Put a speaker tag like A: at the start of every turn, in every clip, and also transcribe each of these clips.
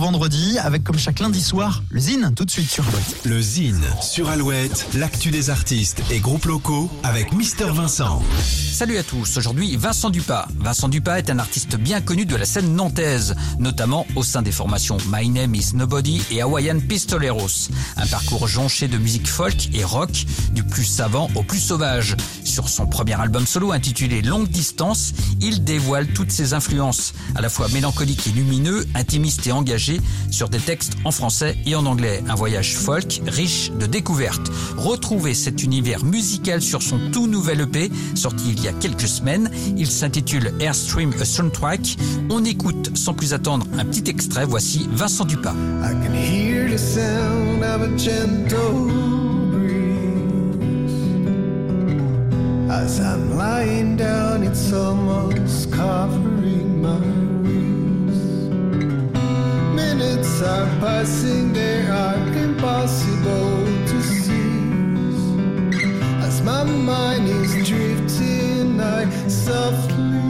A: vendredi avec comme chaque lundi soir le Zine tout de suite sur Alouette.
B: Le Zine sur Alouette, l'actu des artistes et groupes locaux avec Mister Vincent.
C: Salut à tous, aujourd'hui Vincent Dupas. Vincent Dupas est un artiste bien connu de la scène nantaise, notamment au sein des formations My Name is Nobody et Hawaiian Pistoleros. Un parcours jonché de musique folk et rock, du plus savant au plus sauvage. Sur son premier album solo intitulé Longue Distance, il dévoile toutes ses influences, à la fois mélancoliques et lumineux, intimistes et engagés, sur des textes en français et en anglais. Un voyage folk riche de découvertes. Retrouvez cet univers musical sur son tout nouvel EP, sorti il y a quelques semaines. Il s'intitule Airstream A Soundtrack. On écoute sans plus attendre un petit extrait. Voici Vincent Dupas.
D: Lying down, it's almost covering my wrist. Minutes are passing, they are impossible to seize. As my mind is drifting, I softly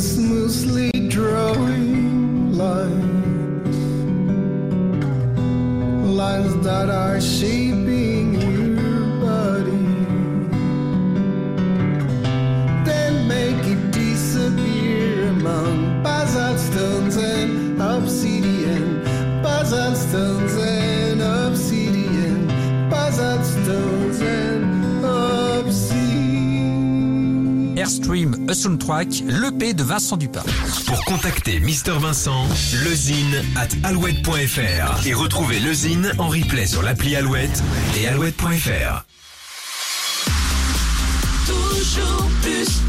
D: smoothly drawing lines, lines that are shaping your body. Then make it disappear among basalt stones and obsidian, basalt stones and obsidian, basalt stones
C: Airstream A Soundtrack, l'EP de Vincent Dupas.
B: Pour contacter Mister Vincent, lezine at alouette.fr et retrouver lezine en replay sur l'appli Alouette et alouette.fr.
E: Toujours plus,